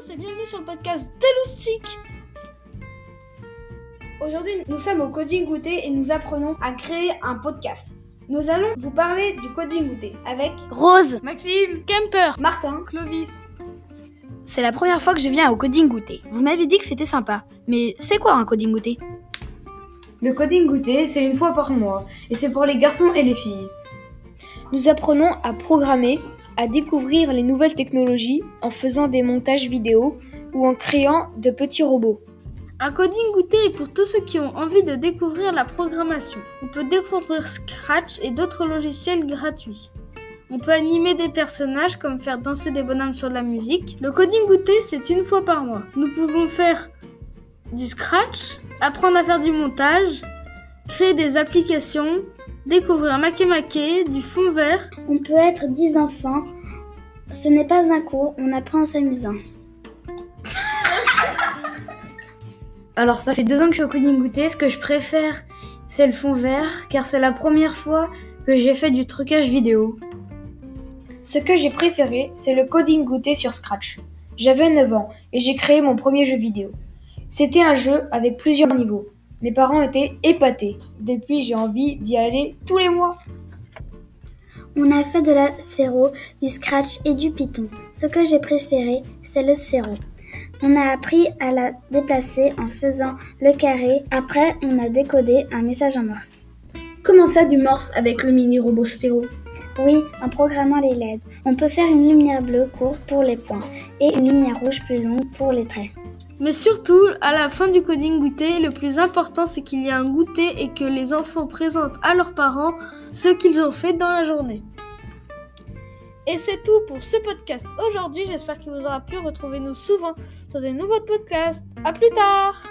sur le podcast Teloustic. Aujourd'hui, nous sommes au Coding Goûter et nous apprenons à créer un podcast. Nous allons vous parler du Coding Goûter avec Rose, Maxime, Kemper, Martin. Clovis. c'est la première fois que je viens au Coding Goûter. Vous m'avez dit que c'était sympa, mais c'est quoi un Coding Goûter? Le Coding Goûter, c'est une fois par mois et c'est pour les garçons et les filles. Nous apprenons à programmer, à découvrir les nouvelles technologies en faisant des montages vidéo ou en créant de petits robots. Un coding goûter est pour tous ceux qui ont envie de découvrir la programmation. On peut découvrir Scratch et d'autres logiciels gratuits. On peut animer des personnages comme faire danser des bonhommes sur de la musique. Le coding goûter, c'est une fois par mois. Nous pouvons faire du Scratch, apprendre à faire du montage, créer des applications, découvrir Makemake, du fond vert. On peut être 10 enfants. Ce n'est pas un cours, on apprend en s'amusant. Alors ça fait deux ans que je suis au Coding Goûter. Ce que je préfère, c'est le fond vert car c'est la première fois que j'ai fait du trucage vidéo. Ce que j'ai préféré, c'est le Coding Goûter sur Scratch. J'avais 9 ans et j'ai créé mon premier jeu vidéo. C'était un jeu avec plusieurs niveaux. Mes parents étaient épatés. Depuis, j'ai envie d'y aller tous les mois. On a fait de la sphéro, du scratch et du python. Ce que j'ai préféré, c'est le sphéro. On a appris à la déplacer en faisant le carré. Après, on a décodé un message en morse. Comment ça du morse avec le mini robot Spiro Oui, en programmant les LED, on peut faire une lumière bleue courte pour les points et une lumière rouge plus longue pour les traits. Mais surtout, à la fin du coding goûter, le plus important c'est qu'il y a un goûter et que les enfants présentent à leurs parents ce qu'ils ont fait dans la journée. Et c'est tout pour ce podcast aujourd'hui. J'espère qu'il vous aura plu. Retrouvez-nous souvent sur des nouveaux podcasts. À plus tard!